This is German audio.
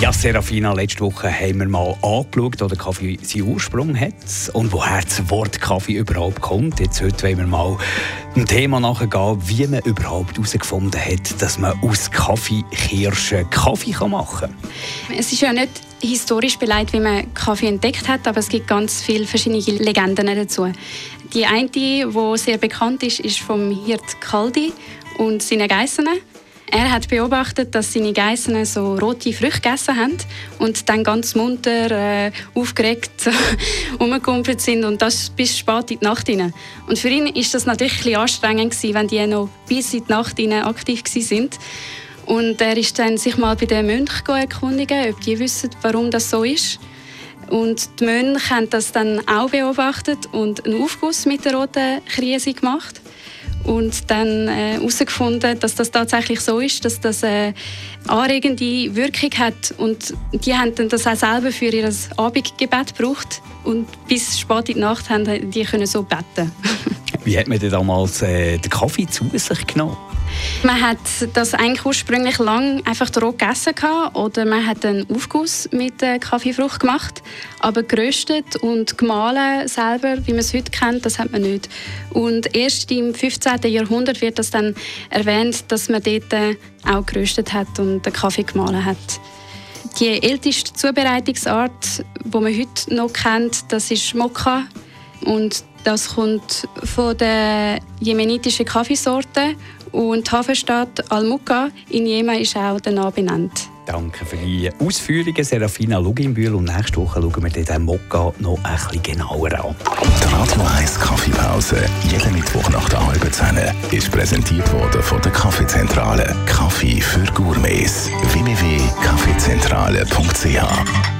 Ja, Serafina, letzte Woche haben wir mal angeschaut, wo der Kaffee seinen Ursprung hat und woher das Wort Kaffee überhaupt kommt. Jetzt heute wollen wir mal ein Thema nachgehen, wie man überhaupt herausgefunden hat, dass man aus Kaffeekirschen Kaffee machen kann. Es ist ja nicht historisch beleidigt, wie man Kaffee entdeckt hat, aber es gibt ganz viele verschiedene Legenden dazu. Die eine, die sehr bekannt ist, ist vom Hirt Kaldi und seinen Geissen. Er hat beobachtet, dass seine Geissen so rote Früchte gegessen haben und dann ganz munter, äh, aufgeregt umgekumpelt sind und das bis spät in die Nacht hinein. Und für ihn ist das natürlich ein anstrengend gewesen, wenn die noch bis in die Nacht aktiv sind. Und er ist dann sich mal bei den Mönchen erkundigen, ob die wissen, warum das so ist. Und die Mönche haben das dann auch beobachtet und einen Aufguss mit der roten Krise gemacht und dann herausgefunden, äh, dass das tatsächlich so ist, dass das eine anregende Wirkung hat und die haben dann das auch selber für ihr Abendgebet gebraucht und bis spät in die Nacht haben die können so beten. Wie hat man denn damals äh, den Kaffee zu sich genommen? Man hat das eigentlich ursprünglich lang einfach roh gegessen oder man hat einen Aufguss mit Kaffeefrucht gemacht, aber geröstet und gemahlen selber, wie man es heute kennt, das hat man nicht. Und erst im 15. Jahrhundert wird das dann erwähnt, dass man dort äh, auch geröstet hat und den Kaffee gemahlen hat. Die älteste Zubereitungsart, die man heute noch kennt, das ist Mokka und das kommt von der jemenitischen Kaffeesorte und die Hafenstadt Al-Mukka in Jemen ist auch danach benannt. Danke für die Ausführungen, Serafina Luginbühl. Und nächste Woche schauen wir den Mokka noch ein bisschen genauer an. Die Radio 1 Kaffeepause, jeden Mittwoch nach der halben Zehn, ist präsentiert worden von der Kaffeezentrale. Kaffee für Gourmets. www.kaffeezentrale.ch